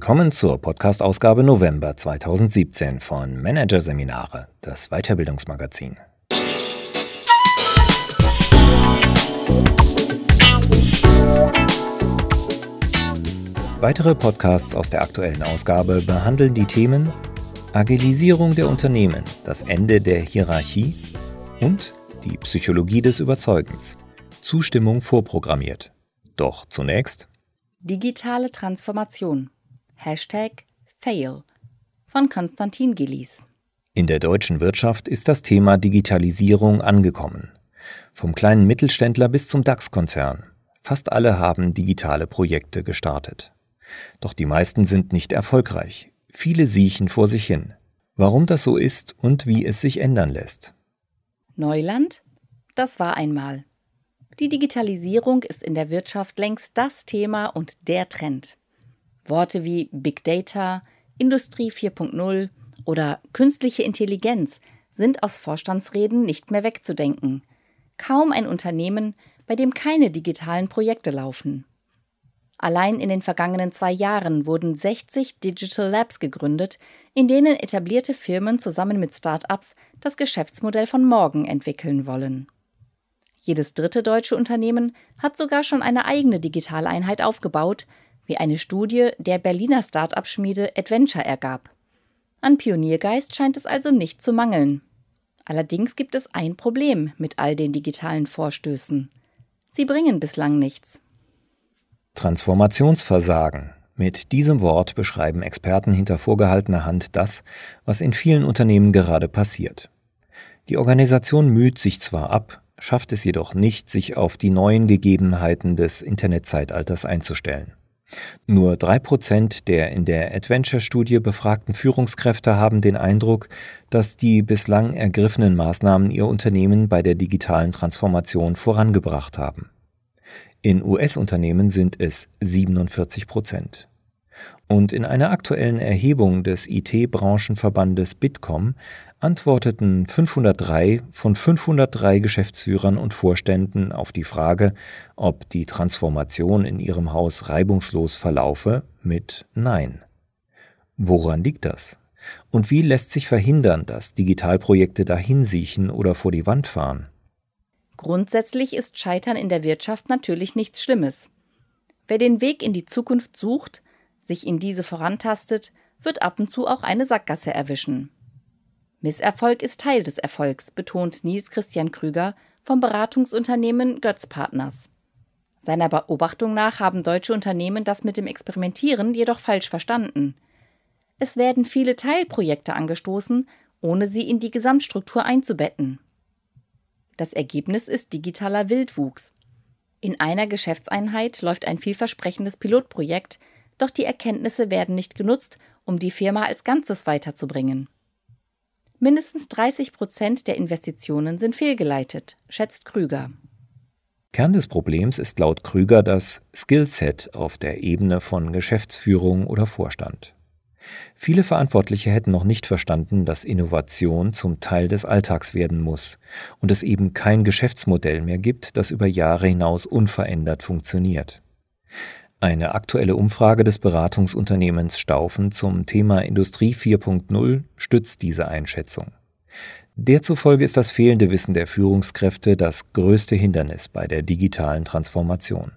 Willkommen zur Podcast-Ausgabe November 2017 von Managerseminare, das Weiterbildungsmagazin. Weitere Podcasts aus der aktuellen Ausgabe behandeln die Themen Agilisierung der Unternehmen, das Ende der Hierarchie und die Psychologie des Überzeugens. Zustimmung vorprogrammiert. Doch zunächst Digitale Transformation. Hashtag Fail von Konstantin Gillies. In der deutschen Wirtschaft ist das Thema Digitalisierung angekommen. Vom kleinen Mittelständler bis zum DAX-Konzern. Fast alle haben digitale Projekte gestartet. Doch die meisten sind nicht erfolgreich. Viele siechen vor sich hin. Warum das so ist und wie es sich ändern lässt. Neuland? Das war einmal. Die Digitalisierung ist in der Wirtschaft längst das Thema und der Trend. Worte wie Big Data, Industrie 4.0 oder künstliche Intelligenz sind aus Vorstandsreden nicht mehr wegzudenken. Kaum ein Unternehmen, bei dem keine digitalen Projekte laufen. Allein in den vergangenen zwei Jahren wurden 60 Digital Labs gegründet, in denen etablierte Firmen zusammen mit Start-ups das Geschäftsmodell von morgen entwickeln wollen. Jedes dritte deutsche Unternehmen hat sogar schon eine eigene Digitaleinheit aufgebaut, wie eine Studie der Berliner Start-up-Schmiede Adventure ergab. An Pioniergeist scheint es also nicht zu mangeln. Allerdings gibt es ein Problem mit all den digitalen Vorstößen. Sie bringen bislang nichts. Transformationsversagen. Mit diesem Wort beschreiben Experten hinter vorgehaltener Hand das, was in vielen Unternehmen gerade passiert. Die Organisation müht sich zwar ab, schafft es jedoch nicht, sich auf die neuen Gegebenheiten des Internetzeitalters einzustellen. Nur drei Prozent der in der Adventure-Studie befragten Führungskräfte haben den Eindruck, dass die bislang ergriffenen Maßnahmen ihr Unternehmen bei der digitalen Transformation vorangebracht haben. In US-Unternehmen sind es 47 Prozent. Und in einer aktuellen Erhebung des IT-Branchenverbandes Bitkom antworteten 503 von 503 Geschäftsführern und Vorständen auf die Frage, ob die Transformation in ihrem Haus reibungslos verlaufe, mit Nein. Woran liegt das? Und wie lässt sich verhindern, dass Digitalprojekte dahinsiechen oder vor die Wand fahren? Grundsätzlich ist Scheitern in der Wirtschaft natürlich nichts Schlimmes. Wer den Weg in die Zukunft sucht, sich in diese vorantastet, wird ab und zu auch eine Sackgasse erwischen. Misserfolg ist Teil des Erfolgs, betont Nils Christian Krüger vom Beratungsunternehmen Götz Partners. Seiner Beobachtung nach haben deutsche Unternehmen das mit dem Experimentieren jedoch falsch verstanden. Es werden viele Teilprojekte angestoßen, ohne sie in die Gesamtstruktur einzubetten. Das Ergebnis ist digitaler Wildwuchs. In einer Geschäftseinheit läuft ein vielversprechendes Pilotprojekt, doch die Erkenntnisse werden nicht genutzt, um die Firma als Ganzes weiterzubringen. Mindestens 30 Prozent der Investitionen sind fehlgeleitet, schätzt Krüger. Kern des Problems ist laut Krüger das Skillset auf der Ebene von Geschäftsführung oder Vorstand. Viele Verantwortliche hätten noch nicht verstanden, dass Innovation zum Teil des Alltags werden muss und es eben kein Geschäftsmodell mehr gibt, das über Jahre hinaus unverändert funktioniert. Eine aktuelle Umfrage des Beratungsunternehmens Staufen zum Thema Industrie 4.0 stützt diese Einschätzung. Derzufolge ist das fehlende Wissen der Führungskräfte das größte Hindernis bei der digitalen Transformation.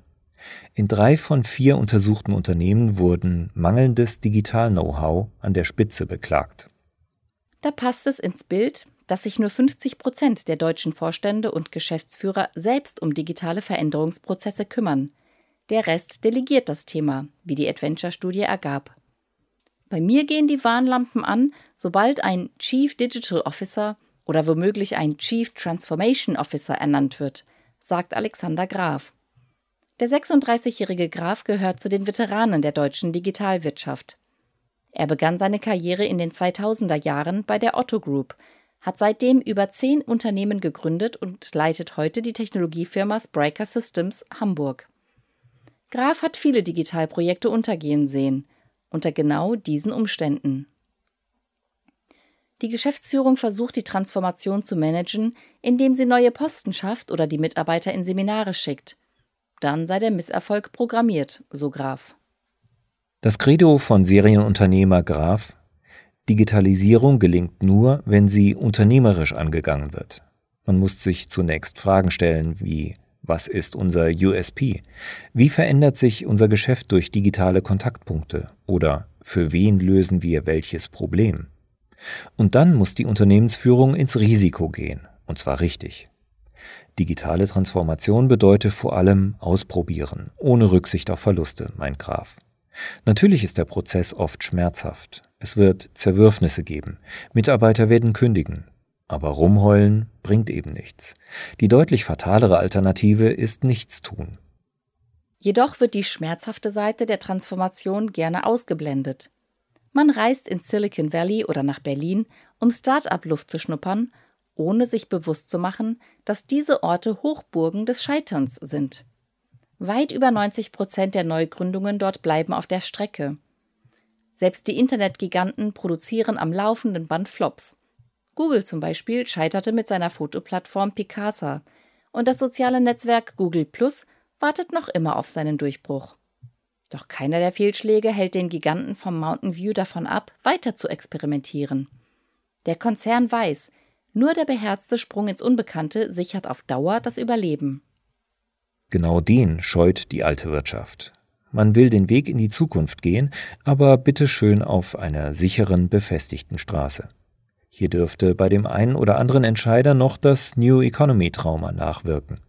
In drei von vier untersuchten Unternehmen wurden mangelndes Digital-Know-how an der Spitze beklagt. Da passt es ins Bild, dass sich nur 50 Prozent der deutschen Vorstände und Geschäftsführer selbst um digitale Veränderungsprozesse kümmern – der Rest delegiert das Thema, wie die Adventure-Studie ergab. Bei mir gehen die Warnlampen an, sobald ein Chief Digital Officer oder womöglich ein Chief Transformation Officer ernannt wird, sagt Alexander Graf. Der 36-jährige Graf gehört zu den Veteranen der deutschen Digitalwirtschaft. Er begann seine Karriere in den 2000er Jahren bei der Otto Group, hat seitdem über zehn Unternehmen gegründet und leitet heute die Technologiefirma Spriker Systems Hamburg. Graf hat viele Digitalprojekte untergehen sehen, unter genau diesen Umständen. Die Geschäftsführung versucht die Transformation zu managen, indem sie neue Posten schafft oder die Mitarbeiter in Seminare schickt. Dann sei der Misserfolg programmiert, so Graf. Das Credo von Serienunternehmer Graf Digitalisierung gelingt nur, wenn sie unternehmerisch angegangen wird. Man muss sich zunächst Fragen stellen wie was ist unser USP? Wie verändert sich unser Geschäft durch digitale Kontaktpunkte? Oder für wen lösen wir welches Problem? Und dann muss die Unternehmensführung ins Risiko gehen, und zwar richtig. Digitale Transformation bedeutet vor allem ausprobieren, ohne Rücksicht auf Verluste, mein Graf. Natürlich ist der Prozess oft schmerzhaft. Es wird Zerwürfnisse geben. Mitarbeiter werden kündigen. Aber rumheulen bringt eben nichts. Die deutlich fatalere Alternative ist Nichtstun. Jedoch wird die schmerzhafte Seite der Transformation gerne ausgeblendet. Man reist ins Silicon Valley oder nach Berlin, um Start-up-Luft zu schnuppern, ohne sich bewusst zu machen, dass diese Orte Hochburgen des Scheiterns sind. Weit über 90 Prozent der Neugründungen dort bleiben auf der Strecke. Selbst die Internetgiganten produzieren am laufenden Band Flops. Google zum Beispiel scheiterte mit seiner Fotoplattform Picasa und das soziale Netzwerk Google Plus wartet noch immer auf seinen Durchbruch. Doch keiner der Fehlschläge hält den Giganten vom Mountain View davon ab, weiter zu experimentieren. Der Konzern weiß, nur der beherzte Sprung ins Unbekannte sichert auf Dauer das Überleben. Genau den scheut die alte Wirtschaft. Man will den Weg in die Zukunft gehen, aber bitte schön auf einer sicheren, befestigten Straße. Hier dürfte bei dem einen oder anderen Entscheider noch das New Economy Trauma nachwirken.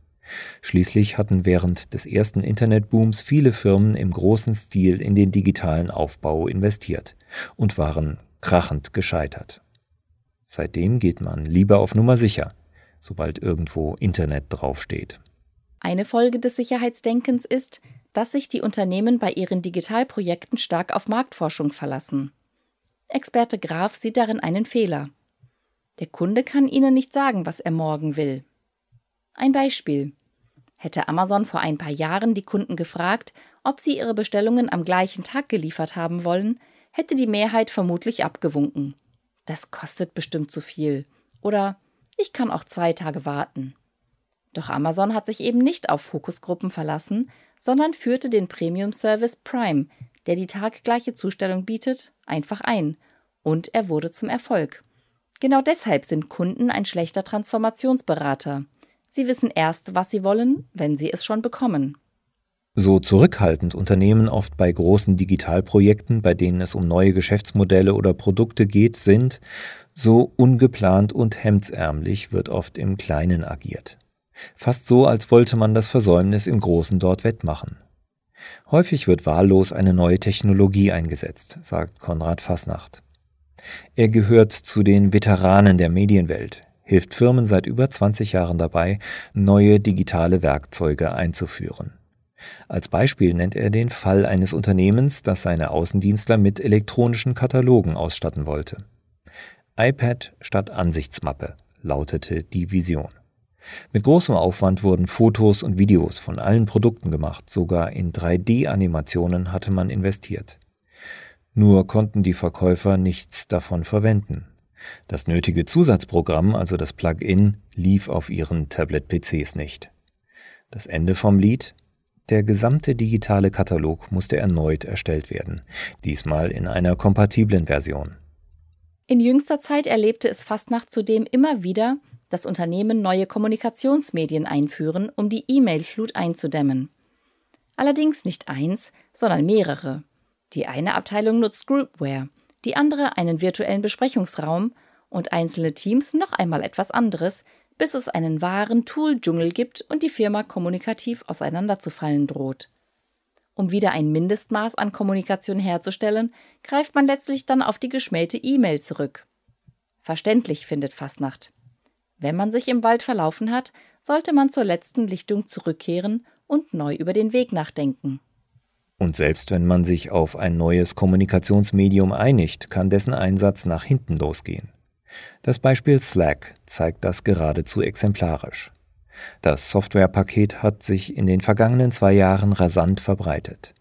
Schließlich hatten während des ersten Internetbooms viele Firmen im großen Stil in den digitalen Aufbau investiert und waren krachend gescheitert. Seitdem geht man lieber auf Nummer sicher, sobald irgendwo Internet draufsteht. Eine Folge des Sicherheitsdenkens ist, dass sich die Unternehmen bei ihren Digitalprojekten stark auf Marktforschung verlassen. Experte Graf sieht darin einen Fehler. Der Kunde kann Ihnen nicht sagen, was er morgen will. Ein Beispiel. Hätte Amazon vor ein paar Jahren die Kunden gefragt, ob sie ihre Bestellungen am gleichen Tag geliefert haben wollen, hätte die Mehrheit vermutlich abgewunken. Das kostet bestimmt zu viel. Oder ich kann auch zwei Tage warten. Doch Amazon hat sich eben nicht auf Fokusgruppen verlassen, sondern führte den Premium-Service Prime, der die taggleiche Zustellung bietet, einfach ein. Und er wurde zum Erfolg. Genau deshalb sind Kunden ein schlechter Transformationsberater. Sie wissen erst, was sie wollen, wenn sie es schon bekommen. So zurückhaltend Unternehmen oft bei großen Digitalprojekten, bei denen es um neue Geschäftsmodelle oder Produkte geht, sind, so ungeplant und hemdsärmlich wird oft im Kleinen agiert. Fast so, als wollte man das Versäumnis im Großen dort wettmachen. Häufig wird wahllos eine neue Technologie eingesetzt, sagt Konrad Fasnacht. Er gehört zu den Veteranen der Medienwelt, hilft Firmen seit über 20 Jahren dabei, neue digitale Werkzeuge einzuführen. Als Beispiel nennt er den Fall eines Unternehmens, das seine Außendienstler mit elektronischen Katalogen ausstatten wollte. iPad statt Ansichtsmappe lautete die Vision. Mit großem Aufwand wurden Fotos und Videos von allen Produkten gemacht, sogar in 3D-Animationen hatte man investiert. Nur konnten die Verkäufer nichts davon verwenden. Das nötige Zusatzprogramm, also das Plugin, lief auf ihren Tablet-PCs nicht. Das Ende vom Lied? Der gesamte digitale Katalog musste erneut erstellt werden, diesmal in einer kompatiblen Version. In jüngster Zeit erlebte es Fastnacht zudem immer wieder, dass Unternehmen neue Kommunikationsmedien einführen, um die E-Mail-Flut einzudämmen. Allerdings nicht eins, sondern mehrere. Die eine Abteilung nutzt Groupware, die andere einen virtuellen Besprechungsraum und einzelne Teams noch einmal etwas anderes, bis es einen wahren Tool-Dschungel gibt und die Firma kommunikativ auseinanderzufallen droht. Um wieder ein Mindestmaß an Kommunikation herzustellen, greift man letztlich dann auf die geschmähte E-Mail zurück. Verständlich findet Fasnacht. Wenn man sich im Wald verlaufen hat, sollte man zur letzten Lichtung zurückkehren und neu über den Weg nachdenken. Und selbst wenn man sich auf ein neues Kommunikationsmedium einigt, kann dessen Einsatz nach hinten losgehen. Das Beispiel Slack zeigt das geradezu exemplarisch. Das Softwarepaket hat sich in den vergangenen zwei Jahren rasant verbreitet.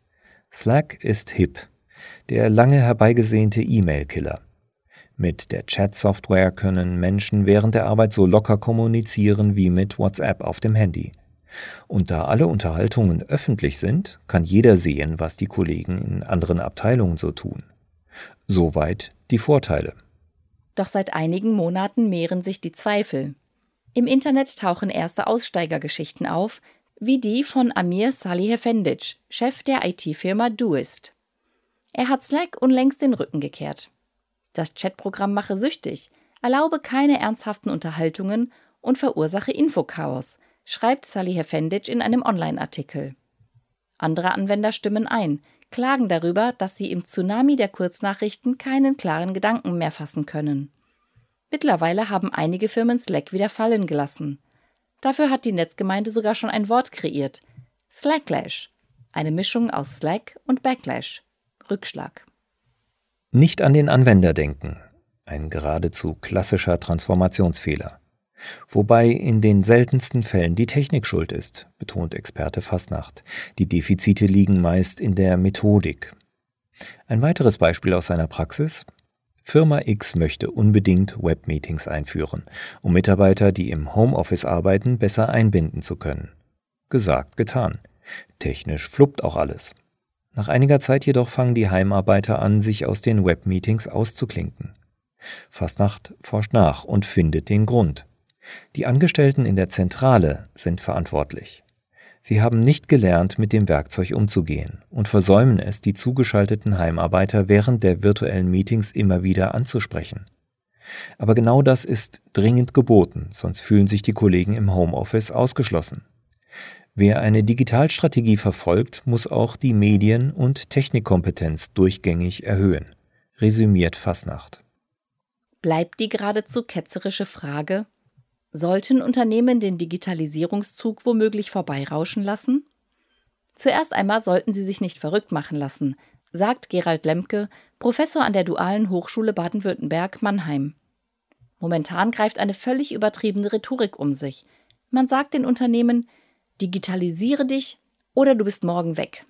Slack ist hip, der lange herbeigesehnte E-Mail-Killer. Mit der Chat-Software können Menschen während der Arbeit so locker kommunizieren wie mit WhatsApp auf dem Handy. Und da alle Unterhaltungen öffentlich sind, kann jeder sehen, was die Kollegen in anderen Abteilungen so tun. Soweit die Vorteile. Doch seit einigen Monaten mehren sich die Zweifel. Im Internet tauchen erste Aussteigergeschichten auf, wie die von Amir Salihefendic, Chef der IT-Firma Doist. Er hat Slack unlängst den Rücken gekehrt. Das Chatprogramm mache süchtig, erlaube keine ernsthaften Unterhaltungen und verursache Infochaos, schreibt Salihefendic in einem Online-Artikel. Andere Anwender stimmen ein, klagen darüber, dass sie im Tsunami der Kurznachrichten keinen klaren Gedanken mehr fassen können. Mittlerweile haben einige Firmen Slack wieder fallen gelassen. Dafür hat die Netzgemeinde sogar schon ein Wort kreiert: Slacklash, eine Mischung aus Slack und Backlash, Rückschlag. Nicht an den Anwender denken, ein geradezu klassischer Transformationsfehler. Wobei in den seltensten Fällen die Technik schuld ist, betont Experte Fasnacht. Die Defizite liegen meist in der Methodik. Ein weiteres Beispiel aus seiner Praxis. Firma X möchte unbedingt Webmeetings einführen, um Mitarbeiter, die im Homeoffice arbeiten, besser einbinden zu können. Gesagt, getan. Technisch fluppt auch alles. Nach einiger Zeit jedoch fangen die Heimarbeiter an, sich aus den Webmeetings auszuklinken. Fastnacht forscht nach und findet den Grund. Die Angestellten in der Zentrale sind verantwortlich. Sie haben nicht gelernt, mit dem Werkzeug umzugehen und versäumen es, die zugeschalteten Heimarbeiter während der virtuellen Meetings immer wieder anzusprechen. Aber genau das ist dringend geboten, sonst fühlen sich die Kollegen im Homeoffice ausgeschlossen. Wer eine Digitalstrategie verfolgt, muss auch die Medien- und Technikkompetenz durchgängig erhöhen, resümiert Fasnacht. Bleibt die geradezu ketzerische Frage, Sollten Unternehmen den Digitalisierungszug womöglich vorbeirauschen lassen? Zuerst einmal sollten sie sich nicht verrückt machen lassen, sagt Gerald Lemke, Professor an der Dualen Hochschule Baden-Württemberg Mannheim. Momentan greift eine völlig übertriebene Rhetorik um sich. Man sagt den Unternehmen, digitalisiere dich oder du bist morgen weg.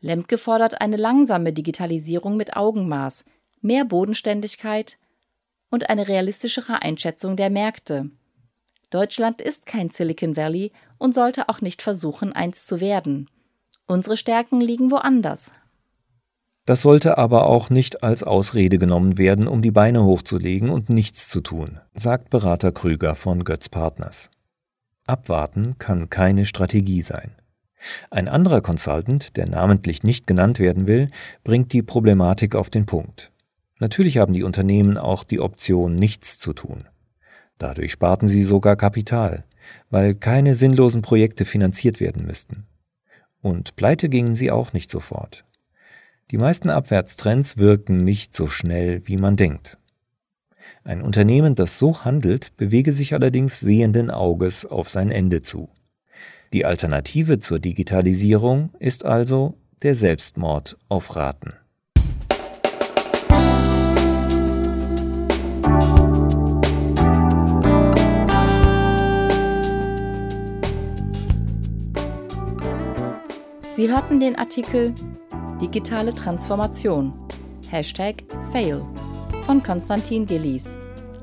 Lemke fordert eine langsame Digitalisierung mit Augenmaß, mehr Bodenständigkeit und eine realistischere Einschätzung der Märkte. Deutschland ist kein Silicon Valley und sollte auch nicht versuchen, eins zu werden. Unsere Stärken liegen woanders. Das sollte aber auch nicht als Ausrede genommen werden, um die Beine hochzulegen und nichts zu tun, sagt Berater Krüger von Götz Partners. Abwarten kann keine Strategie sein. Ein anderer Consultant, der namentlich nicht genannt werden will, bringt die Problematik auf den Punkt. Natürlich haben die Unternehmen auch die Option, nichts zu tun. Dadurch sparten sie sogar Kapital, weil keine sinnlosen Projekte finanziert werden müssten. Und pleite gingen sie auch nicht sofort. Die meisten Abwärtstrends wirken nicht so schnell, wie man denkt. Ein Unternehmen, das so handelt, bewege sich allerdings sehenden Auges auf sein Ende zu. Die Alternative zur Digitalisierung ist also der Selbstmord auf Raten. Sie hörten den Artikel Digitale Transformation Hashtag Fail von Konstantin Gillies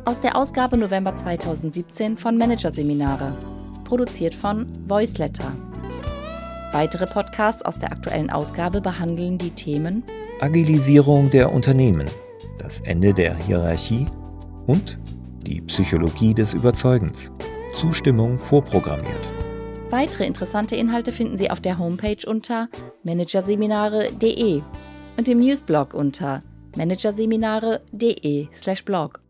aus der Ausgabe November 2017 von Managerseminare, produziert von Voiceletter. Weitere Podcasts aus der aktuellen Ausgabe behandeln die Themen Agilisierung der Unternehmen, das Ende der Hierarchie und die Psychologie des Überzeugens, Zustimmung vorprogrammiert. Weitere interessante Inhalte finden Sie auf der Homepage unter managerseminare.de und im Newsblog unter managerseminare.de/blog.